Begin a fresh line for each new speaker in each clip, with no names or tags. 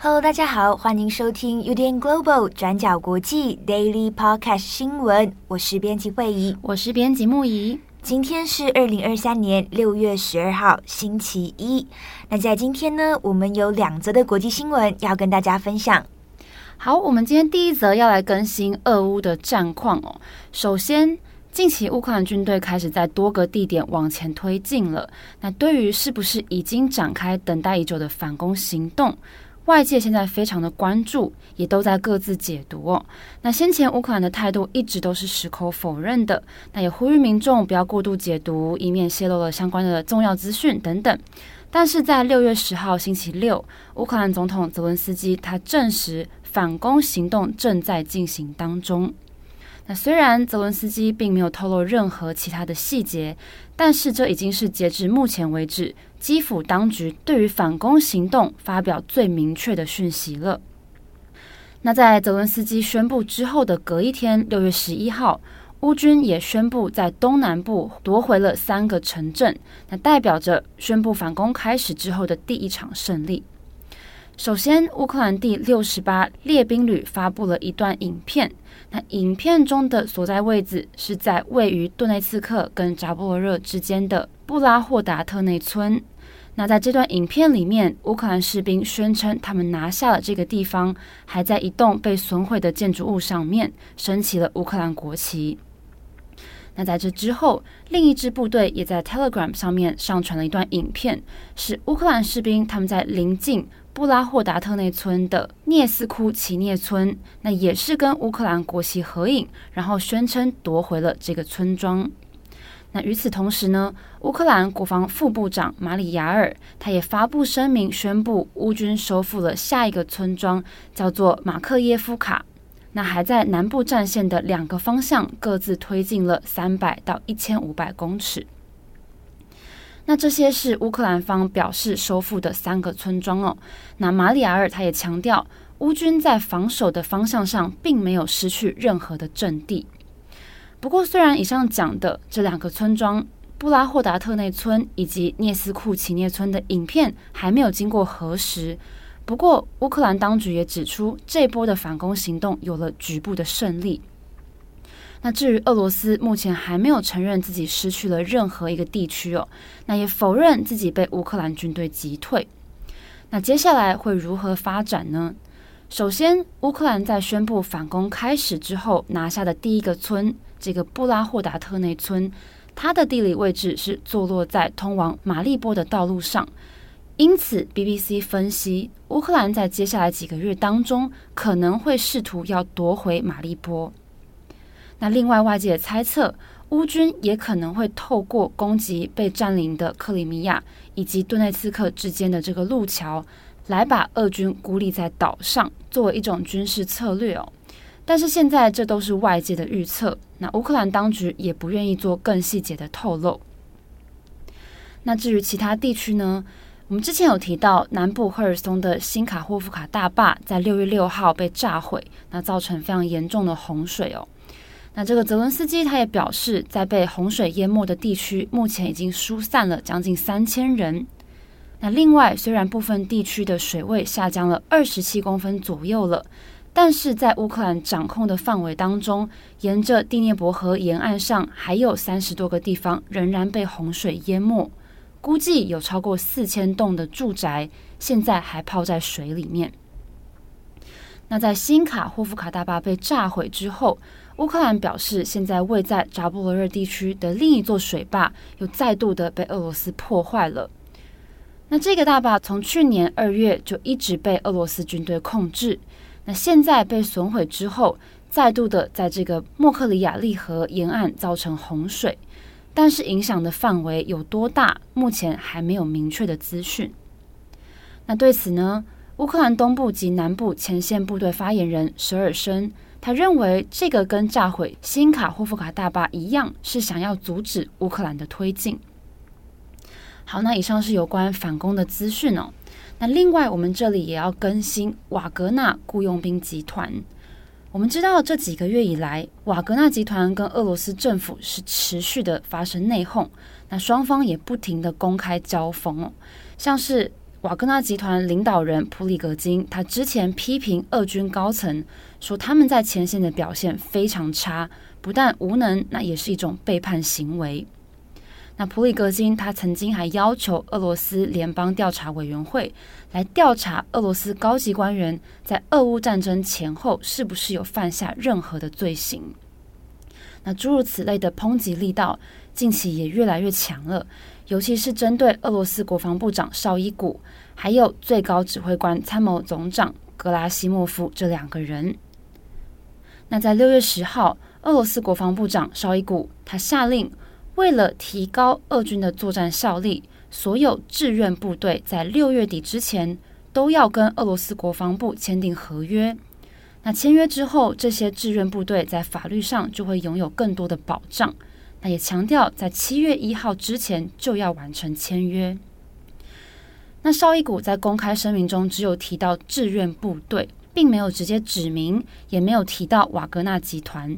Hello，大家好，欢迎收听 UDN Global 转角国际 Daily Podcast 新闻。我是编辑慧仪，
我是编辑木仪。
今天是二零二三年六月十二号，星期一。那在今天呢，我们有两则的国际新闻要跟大家分享。
好，我们今天第一则要来更新俄乌的战况哦。首先，近期乌克兰军队开始在多个地点往前推进了。那对于是不是已经展开等待已久的反攻行动？外界现在非常的关注，也都在各自解读哦。那先前乌克兰的态度一直都是矢口否认的，那也呼吁民众不要过度解读，以免泄露了相关的重要资讯等等。但是在六月十号星期六，乌克兰总统泽伦斯基他证实反攻行动正在进行当中。那虽然泽伦斯基并没有透露任何其他的细节，但是这已经是截至目前为止，基辅当局对于反攻行动发表最明确的讯息了。那在泽伦斯基宣布之后的隔一天，六月十一号，乌军也宣布在东南部夺回了三个城镇，那代表着宣布反攻开始之后的第一场胜利。首先，乌克兰第六十八列兵旅发布了一段影片。那影片中的所在位置是在位于顿内茨克跟扎波罗热之间的布拉霍达特内村。那在这段影片里面，乌克兰士兵宣称他们拿下了这个地方，还在一栋被损毁的建筑物上面升起了乌克兰国旗。那在这之后，另一支部队也在 Telegram 上面上传了一段影片，是乌克兰士兵他们在临近布拉霍达特内村的涅斯库奇涅村，那也是跟乌克兰国旗合影，然后宣称夺回了这个村庄。那与此同时呢，乌克兰国防副部长马里亚尔他也发布声明，宣布乌军收复了下一个村庄，叫做马克耶夫卡。那还在南部战线的两个方向各自推进了三百到一千五百公尺。那这些是乌克兰方表示收复的三个村庄哦。那马里亚尔他也强调，乌军在防守的方向上并没有失去任何的阵地。不过，虽然以上讲的这两个村庄布拉霍达特内村以及聂斯库奇涅村的影片还没有经过核实，不过乌克兰当局也指出，这波的反攻行动有了局部的胜利。那至于俄罗斯，目前还没有承认自己失去了任何一个地区哦，那也否认自己被乌克兰军队击退。那接下来会如何发展呢？首先，乌克兰在宣布反攻开始之后拿下的第一个村，这个布拉霍达特内村，它的地理位置是坐落在通往马利波的道路上，因此 BBC 分析，乌克兰在接下来几个月当中可能会试图要夺回马利波。那另外，外界也猜测，乌军也可能会透过攻击被占领的克里米亚以及顿内茨克之间的这个路桥，来把俄军孤立在岛上，作为一种军事策略哦。但是现在这都是外界的预测，那乌克兰当局也不愿意做更细节的透露。那至于其他地区呢？我们之前有提到，南部赫尔松的新卡霍夫卡大坝在六月六号被炸毁，那造成非常严重的洪水哦。那这个泽伦斯基他也表示，在被洪水淹没的地区，目前已经疏散了将近三千人。那另外，虽然部分地区的水位下降了二十七公分左右了，但是在乌克兰掌控的范围当中，沿着第聂伯河沿岸上还有三十多个地方仍然被洪水淹没，估计有超过四千栋的住宅现在还泡在水里面。那在新卡霍夫卡大坝被炸毁之后，乌克兰表示，现在位在扎波罗热地区的另一座水坝又再度的被俄罗斯破坏了。那这个大坝从去年二月就一直被俄罗斯军队控制，那现在被损毁之后，再度的在这个莫克里亚利河沿岸造成洪水，但是影响的范围有多大，目前还没有明确的资讯。那对此呢，乌克兰东部及南部前线部队发言人舍尔申。他认为这个跟炸毁新卡霍夫卡大坝一样，是想要阻止乌克兰的推进。好，那以上是有关反攻的资讯哦。那另外，我们这里也要更新瓦格纳雇佣兵集团。我们知道这几个月以来，瓦格纳集团跟俄罗斯政府是持续的发生内讧，那双方也不停的公开交锋。像是瓦格纳集团领导人普里格金，他之前批评俄军高层说他们在前线的表现非常差，不但无能，那也是一种背叛行为。那普里格金他曾经还要求俄罗斯联邦调查委员会来调查俄罗斯高级官员在俄乌战争前后是不是有犯下任何的罪行。那诸如此类的抨击力道近期也越来越强了，尤其是针对俄罗斯国防部长绍伊古，还有最高指挥官参谋总长格拉西莫夫这两个人。那在六月十号，俄罗斯国防部长绍伊古他下令。为了提高俄军的作战效力，所有志愿部队在六月底之前都要跟俄罗斯国防部签订合约。那签约之后，这些志愿部队在法律上就会拥有更多的保障。那也强调，在七月一号之前就要完成签约。那绍伊古在公开声明中只有提到志愿部队，并没有直接指明，也没有提到瓦格纳集团。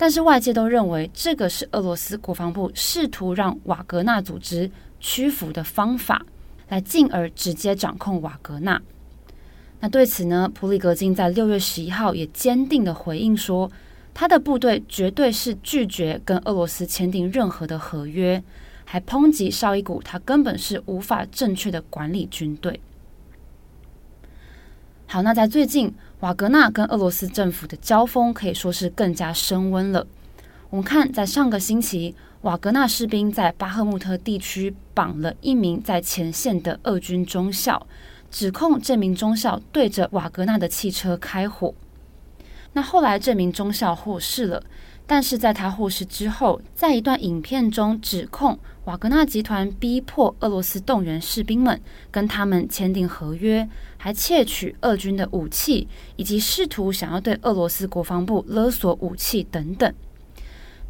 但是外界都认为，这个是俄罗斯国防部试图让瓦格纳组织屈服的方法，来进而直接掌控瓦格纳。那对此呢，普里格金在六月十一号也坚定地回应说，他的部队绝对是拒绝跟俄罗斯签订任何的合约，还抨击绍伊古他根本是无法正确的管理军队。好，那在最近，瓦格纳跟俄罗斯政府的交锋可以说是更加升温了。我们看，在上个星期，瓦格纳士兵在巴赫穆特地区绑了一名在前线的俄军中校，指控这名中校对着瓦格纳的汽车开火。那后来，这名中校获释了。但是在他获释之后，在一段影片中指控瓦格纳集团逼迫俄罗斯动员士兵们跟他们签订合约，还窃取俄军的武器，以及试图想要对俄罗斯国防部勒索武器等等。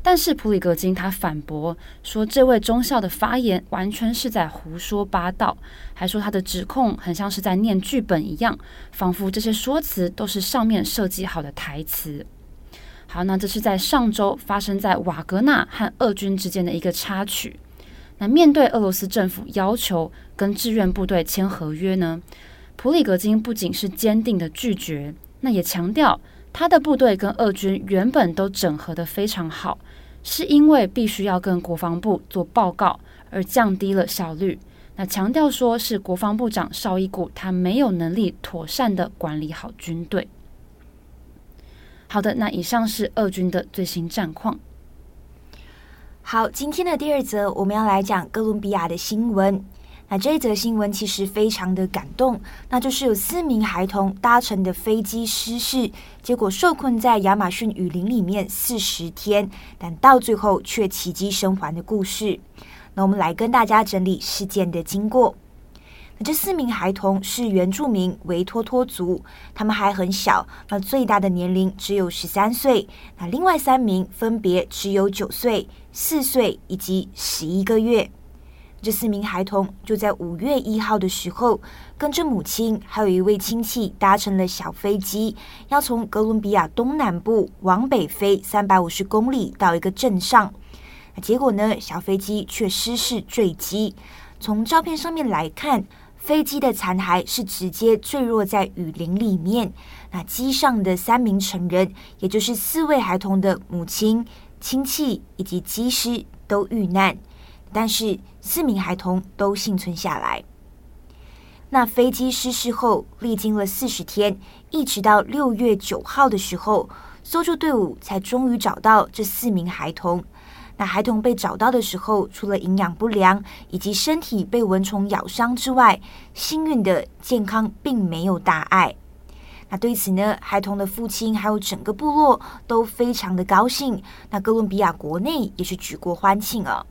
但是普里格金他反驳说，这位中校的发言完全是在胡说八道，还说他的指控很像是在念剧本一样，仿佛这些说辞都是上面设计好的台词。好，那这是在上周发生在瓦格纳和俄军之间的一个插曲。那面对俄罗斯政府要求跟志愿部队签合约呢，普里格金不仅是坚定的拒绝，那也强调他的部队跟俄军原本都整合得非常好，是因为必须要跟国防部做报告而降低了效率。那强调说是国防部长绍伊古他没有能力妥善的管理好军队。好的，那以上是俄军的最新战况。
好，今天的第二则我们要来讲哥伦比亚的新闻。那这一则新闻其实非常的感动，那就是有四名孩童搭乘的飞机失事，结果受困在亚马逊雨林里面四十天，但到最后却奇迹生还的故事。那我们来跟大家整理事件的经过。这四名孩童是原住民维托托族，他们还很小，那最大的年龄只有十三岁，那另外三名分别只有九岁、四岁以及十一个月。这四名孩童就在五月一号的时候，跟着母亲还有一位亲戚搭乘了小飞机，要从哥伦比亚东南部往北飞三百五十公里到一个镇上。结果呢，小飞机却失事坠机。从照片上面来看，飞机的残骸是直接坠落在雨林里面。那机上的三名成人，也就是四位孩童的母亲、亲戚以及机师都遇难，但是四名孩童都幸存下来。那飞机失事后，历经了四十天，一直到六月九号的时候，搜救队伍才终于找到这四名孩童。那孩童被找到的时候，除了营养不良以及身体被蚊虫咬伤之外，幸运的健康并没有大碍。那对此呢，孩童的父亲还有整个部落都非常的高兴。那哥伦比亚国内也是举国欢庆啊。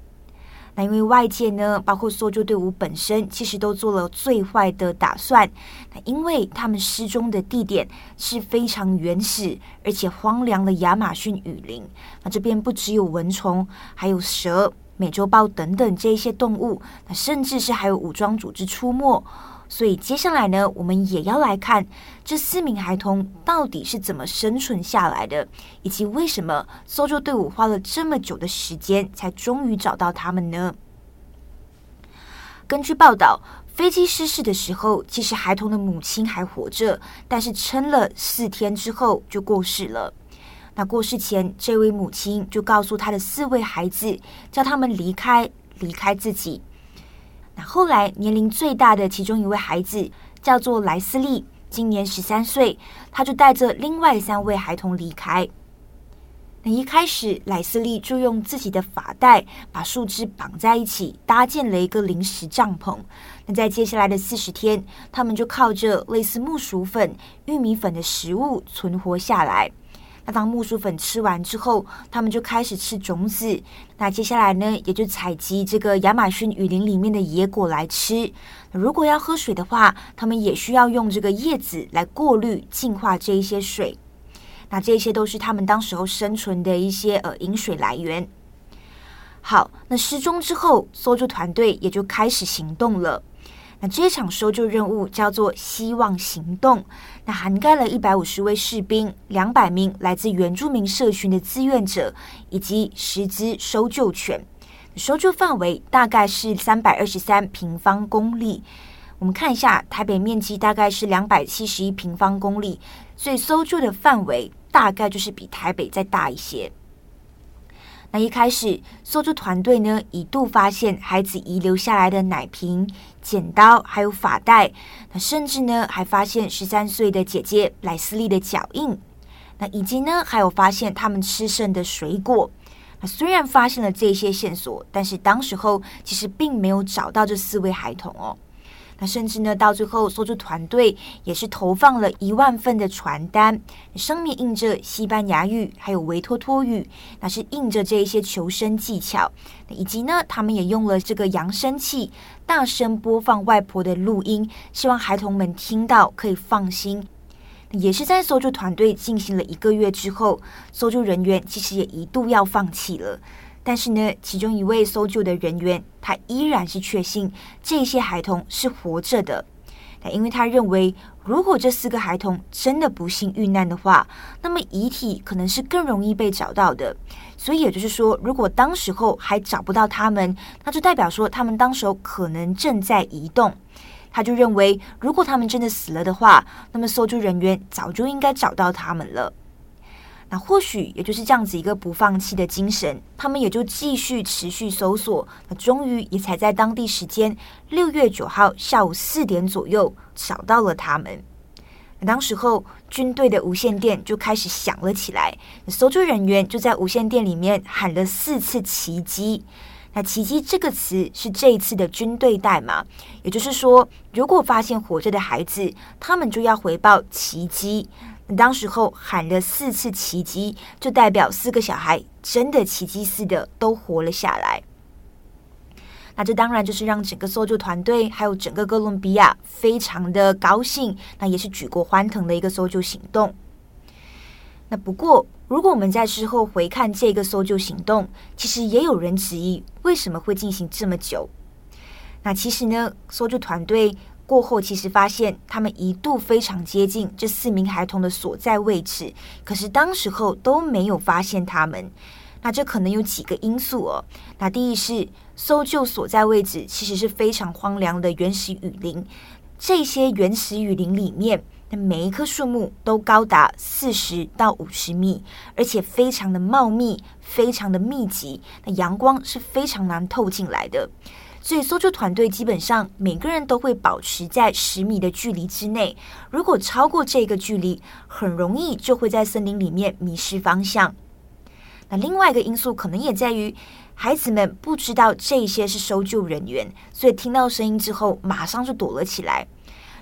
因为外界呢，包括搜救队伍本身，其实都做了最坏的打算。那因为他们失踪的地点是非常原始而且荒凉的亚马逊雨林。那这边不只有蚊虫，还有蛇、美洲豹等等这一些动物，那甚至是还有武装组织出没。所以接下来呢，我们也要来看这四名孩童到底是怎么生存下来的，以及为什么搜救队伍花了这么久的时间才终于找到他们呢？根据报道，飞机失事的时候，其实孩童的母亲还活着，但是撑了四天之后就过世了。那过世前，这位母亲就告诉她的四位孩子，叫他们离开，离开自己。后来，年龄最大的其中一位孩子叫做莱斯利，今年十三岁，他就带着另外三位孩童离开。那一开始，莱斯利就用自己的发带把树枝绑在一起，搭建了一个临时帐篷。那在接下来的四十天，他们就靠着类似木薯粉、玉米粉的食物存活下来。那当木薯粉吃完之后，他们就开始吃种子。那接下来呢，也就采集这个亚马逊雨林里面的野果来吃。如果要喝水的话，他们也需要用这个叶子来过滤、净化这一些水。那这些都是他们当时候生存的一些呃饮水来源。好，那失踪之后，搜救团队也就开始行动了。那这一场搜救任务叫做“希望行动”，那涵盖了一百五十位士兵、两百名来自原住民社群的志愿者，以及十只搜救犬。搜救范围大概是三百二十三平方公里。我们看一下，台北面积大概是两百七十一平方公里，所以搜救的范围大概就是比台北再大一些。那一开始，搜救团队呢一度发现孩子遗留下来的奶瓶、剪刀，还有发带。那甚至呢还发现十三岁的姐姐莱斯利的脚印。那以及呢还有发现他们吃剩的水果。那虽然发现了这些线索，但是当时候其实并没有找到这四位孩童哦。那甚至呢，到最后，搜救团队也是投放了一万份的传单，上面印着西班牙语，还有维托托语，那是印着这一些求生技巧，以及呢，他们也用了这个扬声器，大声播放外婆的录音，希望孩童们听到可以放心。也是在搜救团队进行了一个月之后，搜救人员其实也一度要放弃了。但是呢，其中一位搜救的人员，他依然是确信这些孩童是活着的。那因为他认为，如果这四个孩童真的不幸遇难的话，那么遗体可能是更容易被找到的。所以也就是说，如果当时候还找不到他们，那就代表说他们当时候可能正在移动。他就认为，如果他们真的死了的话，那么搜救人员早就应该找到他们了。那或许也就是这样子一个不放弃的精神，他们也就继续持续搜索。那终于也才在当地时间六月九号下午四点左右找到了他们。那当时候军队的无线电就开始响了起来，搜救人员就在无线电里面喊了四次“奇迹”。那“奇迹”这个词是这一次的军队代码，也就是说，如果发现活着的孩子，他们就要回报“奇迹”。当时候喊了四次奇迹，就代表四个小孩真的奇迹似的都活了下来。那这当然就是让整个搜救团队还有整个哥伦比亚非常的高兴，那也是举国欢腾的一个搜救行动。那不过，如果我们在事后回看这个搜救行动，其实也有人质疑为什么会进行这么久。那其实呢，搜救团队。过后，其实发现他们一度非常接近这四名孩童的所在位置，可是当时候都没有发现他们。那这可能有几个因素哦。那第一是搜救所在位置其实是非常荒凉的原始雨林，这些原始雨林里面那每一棵树木都高达四十到五十米，而且非常的茂密，非常的密集，那阳光是非常难透进来的。所以搜救团队基本上每个人都会保持在十米的距离之内。如果超过这个距离，很容易就会在森林里面迷失方向。那另外一个因素可能也在于，孩子们不知道这些是搜救人员，所以听到声音之后马上就躲了起来。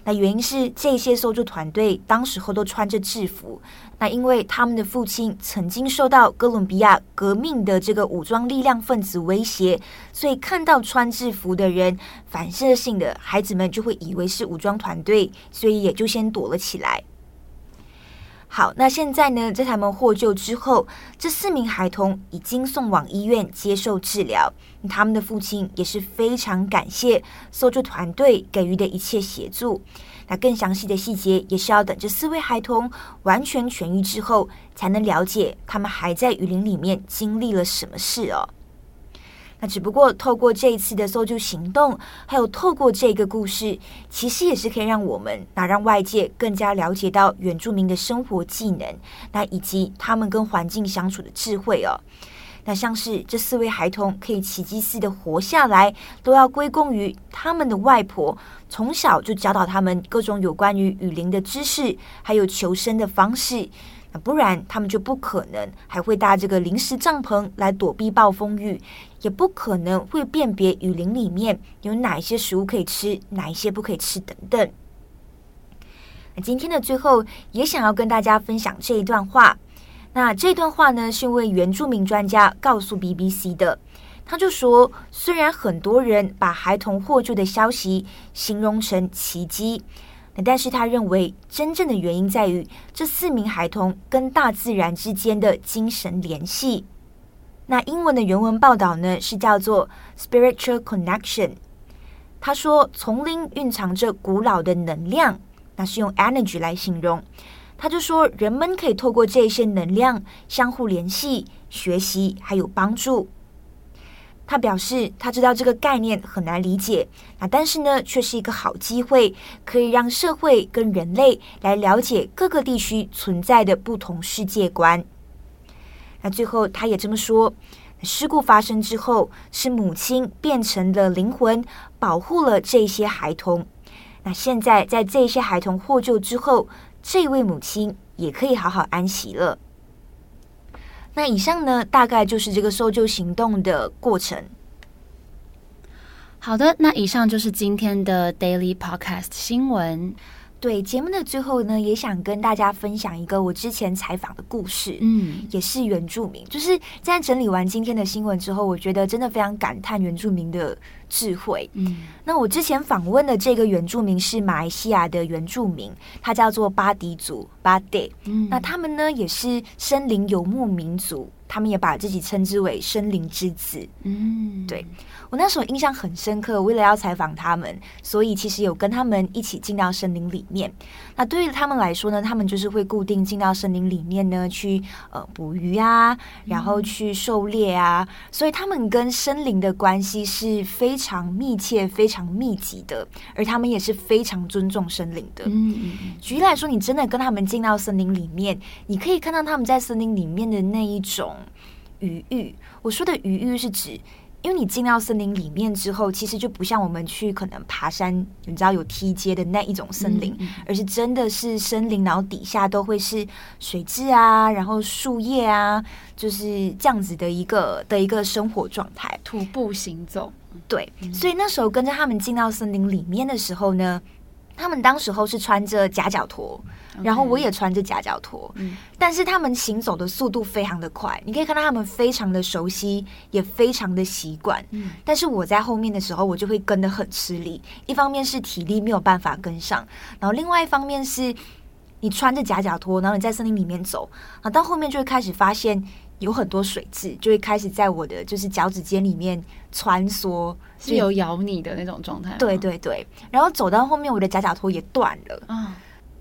那原因是这些搜救团队当时候都穿着制服，那因为他们的父亲曾经受到哥伦比亚革命的这个武装力量分子威胁，所以看到穿制服的人，反射性的孩子们就会以为是武装团队，所以也就先躲了起来。好，那现在呢，在他们获救之后，这四名孩童已经送往医院接受治疗。他们的父亲也是非常感谢搜救团队给予的一切协助。那更详细的细节也是要等这四位孩童完全痊愈之后，才能了解他们还在雨林里面经历了什么事哦。那只不过透过这一次的搜救行动，还有透过这个故事，其实也是可以让我们，那让外界更加了解到原住民的生活技能，那以及他们跟环境相处的智慧哦。那像是这四位孩童可以奇迹似的活下来，都要归功于他们的外婆从小就教导他们各种有关于雨林的知识，还有求生的方式。那不然，他们就不可能还会搭这个临时帐篷来躲避暴风雨，也不可能会辨别雨林里面有哪一些食物可以吃，哪一些不可以吃等等。那今天的最后，也想要跟大家分享这一段话。那这段话呢，是一位原住民专家告诉 BBC 的。他就说，虽然很多人把孩童获救的消息形容成奇迹。但是他认为，真正的原因在于这四名孩童跟大自然之间的精神联系。那英文的原文报道呢，是叫做 “spiritual connection”。他说，丛林蕴藏着古老的能量，那是用 “energy” 来形容。他就说，人们可以透过这些能量相互联系、学习，还有帮助。他表示，他知道这个概念很难理解，那但是呢，却是一个好机会，可以让社会跟人类来了解各个地区存在的不同世界观。那最后，他也这么说：事故发生之后，是母亲变成了灵魂，保护了这些孩童。那现在，在这些孩童获救之后，这位母亲也可以好好安息了。那以上呢，大概就是这个搜救行动的过程。
好的，那以上就是今天的 Daily Podcast 新闻。
对，节目的最后呢，也想跟大家分享一个我之前采访的故事。
嗯，
也是原住民。就是在整理完今天的新闻之后，我觉得真的非常感叹原住民的智慧。
嗯，
那我之前访问的这个原住民是马来西亚的原住民，他叫做巴迪族巴迪。
嗯，
那他们呢，也是森林游牧民族。他们也把自己称之为森林之子。
嗯，
对，我那时候印象很深刻。为了要采访他们，所以其实有跟他们一起进到森林里面。那对于他们来说呢，他们就是会固定进到森林里面呢，去呃捕鱼啊，然后去狩猎啊。嗯，所以他们跟森林的关系是非常密切、非常密集的，而他们也是非常尊重森林的。
嗯嗯。
举例来说，你真的跟他们进到森林里面，你可以看到他们在森林里面的那一种。余裕，我说的余裕是指，因为你进到森林里面之后，其实就不像我们去可能爬山，你知道有梯阶的那一种森林，嗯嗯、而是真的是森林，然后底下都会是水质啊，然后树叶啊，就是这样子的一个的一个生活状态，
徒步行走。
对，所以那时候跟着他们进到森林里面的时候呢，他们当时候是穿着夹脚拖。然后我也穿着夹脚拖，
嗯，
但是他们行走的速度非常的快，你可以看到他们非常的熟悉，也非常的习惯，
嗯，
但是我在后面的时候，我就会跟得很吃力，一方面是体力没有办法跟上，然后另外一方面是你穿着夹脚拖，然后你在森林里面走，啊，到后面就会开始发现有很多水蛭，就会开始在我的就是脚趾尖里面穿梭，
是有咬你的那种状态，
对对对，然后走到后面，我的夹脚托也断了，
嗯。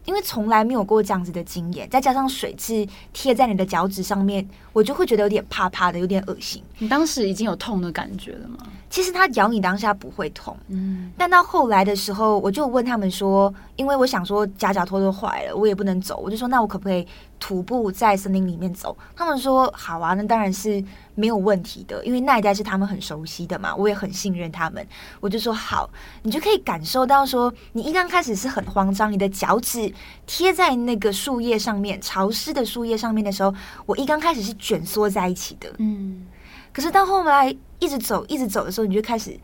因为从来没有过这样子的经验，再加上水蛭贴在你的脚趾上面，我就会觉得有点怕怕的，有点恶心。
你当时已经有痛的感觉了吗？
其实它咬你当下不会痛，
嗯，
但到后来的时候，我就问他们说，因为我想说夹脚拖都坏了，我也不能走，我就说那我可不可以徒步在森林里面走？他们说好啊，那当然是。没有问题的，因为那一带是他们很熟悉的嘛，我也很信任他们。我就说好，你就可以感受到说，你一刚开始是很慌张，你的脚趾贴在那个树叶上面，潮湿的树叶上面的时候，我一刚开始是卷缩在一起的，
嗯。
可是到后来一直走，一直走的时候，你就开始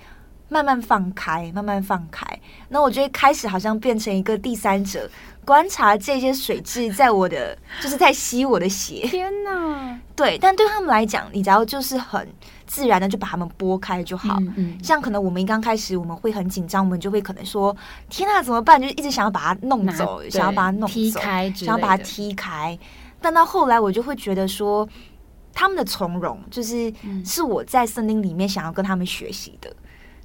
慢慢放开，慢慢放开。那我觉得开始好像变成一个第三者，观察这些水质在我的，就是在吸我的血。
天哪！
对，但对他们来讲，你只要就是很自然的就把它们拨开就好。
嗯嗯，
像可能我们刚开始我们会很紧张，我们就会可能说：“天哪，怎么办？”就一直想要把它弄走，想要把它弄走，
踢开，
想要把它踢开。但到后来，我就会觉得说。他们的从容，就是是我在森林里面想要跟他们学习的。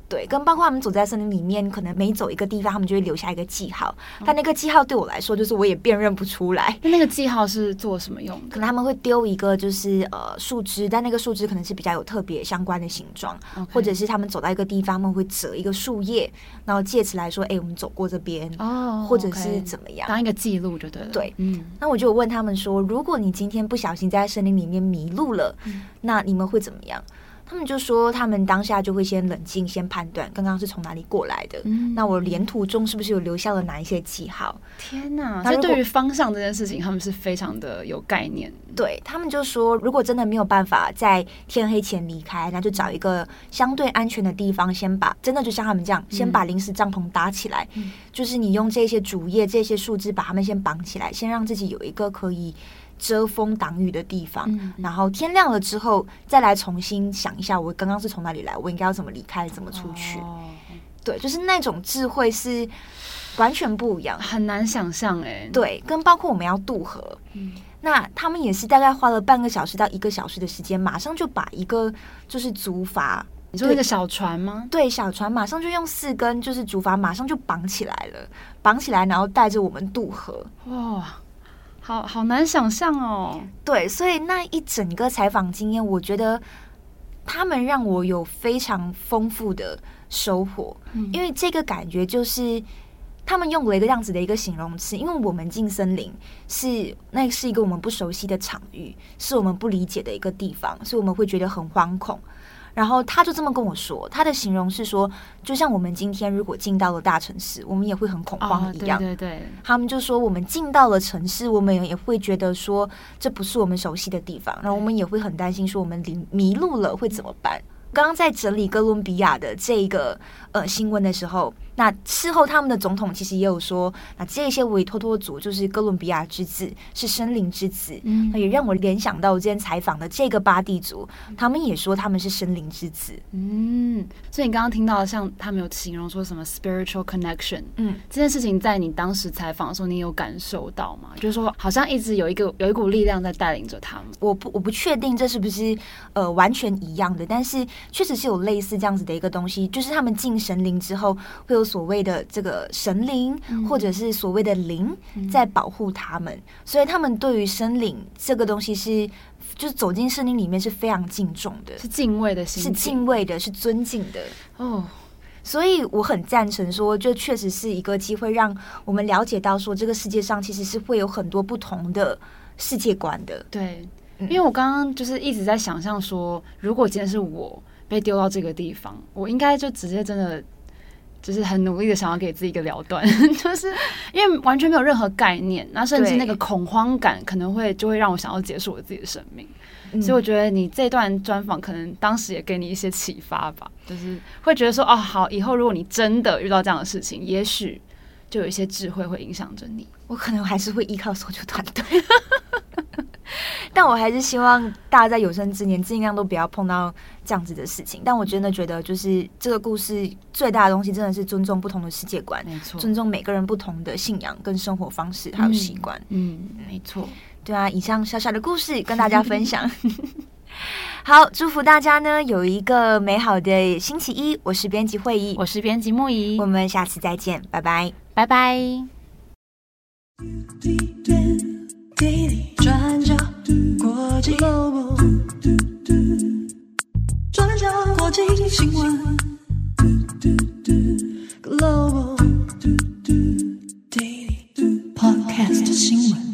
对，跟包括他们走在森林里面，可能每走一个地方，他们就会留下一个记号。但那个记号对我来说，就是我也辨认不出来。
那那个记号是做什么用的？
可能他们会丢一个，就是呃树枝，但那个树枝可能是比较有特别相关的形状.或者是他们走到一个地方，他们会折一个树叶，然后借此来说，哎、欸，我们走过这边哦，oh, 或者是怎么样
当一个记录就对了。
对，嗯。那我就问他们说，如果你今天不小心在森林里面迷路了，嗯、那你们会怎么样？他们就说，他们当下就会先冷静，先判断刚刚是从哪里过来的。嗯，那我连途中是不是有留下了哪一些记号？
天哪！所以对于方向这件事情，他们是非常的有概念。
对，他们就说，如果真的没有办法在天黑前离开，那就找一个相对安全的地方，先把真的就像他们这样，先把临时帐篷搭起来。嗯，就是你用这些竹叶、这些树枝把它们先绑起来，先让自己有一个可以。遮风挡雨的地方，嗯、然后天亮了之后再来重新想一下，我刚刚是从哪里来，我应该要怎么离开，怎么出去？哦、对，就是那种智慧是完全不一样，
很难想象哎。
对，跟包括我们要渡河，嗯、那他们也是大概花了半个小时到一个小时的时间，马上就把一个就是竹筏，
你说那个小船吗？
对，小船马上就用四根就是竹筏，马上就绑起来了，绑起来，然后带着我们渡河。哇、哦！
好好难想象哦，
对，所以那一整个采访经验，我觉得他们让我有非常丰富的收获，嗯、因为这个感觉就是他们用了一个这样子的一个形容词，因为我们进森林是那是一个我们不熟悉的场域，是我们不理解的一个地方，所以我们会觉得很惶恐。然后他就这么跟我说，他的形容是说，就像我们今天如果进到了大城市，我们也会很恐慌一样。
哦、对对对，
他们就说，我们进到了城市，我们也会觉得说，这不是我们熟悉的地方，然后我们也会很担心，说我们迷迷路了会怎么办？刚刚在整理哥伦比亚的这个呃新闻的时候。那事后，他们的总统其实也有说，那这些委托托族就是哥伦比亚之子，是森林之子。嗯，那也让我联想到我今天采访的这个巴蒂族，他们也说他们是森林之子。
嗯，所以你刚刚听到像他们有形容说什么 spiritual connection，嗯，这件事情在你当时采访的时候，你有感受到吗？就是说，好像一直有一个有一股力量在带领着他们。
我不我不确定这是不是呃完全一样的，但是确实是有类似这样子的一个东西，就是他们进神灵之后会有。所谓的这个神灵，或者是所谓的灵，在保护他们，嗯、所以他们对于神灵这个东西是，就是走进森林里面是非常敬重的，
是敬畏的心，
是敬畏的，是尊敬的。哦。所以我很赞成说，就确实是一个机会，让我们了解到说，这个世界上其实是会有很多不同的世界观的。
对，因为我刚刚就是一直在想象说，如果今天是我被丢到这个地方，我应该就直接真的。就是很努力的想要给自己一个了断，就是因为完全没有任何概念，那甚至那个恐慌感可能会就会让我想要结束我自己的生命。嗯、所以我觉得你这段专访可能当时也给你一些启发吧，就是会觉得说哦，好，以后如果你真的遇到这样的事情，也许就有一些智慧会影响着你。
我可能还是会依靠搜救团队。但我还是希望大家在有生之年尽量都不要碰到这样子的事情。但我真的觉得，就是这个故事最大的东西，真的是尊重不同的世界观，没错，尊重每个人不同的信仰跟生活方式还有习惯。
嗯，没错，
对啊。以上小小的故事跟大家分享。好，祝福大家呢有一个美好的星期一。我是编辑会议，
我是编辑木仪，
我们下次再见，拜拜，
拜拜。
转角国际转角国际新闻 Global Daily Podcast 新闻。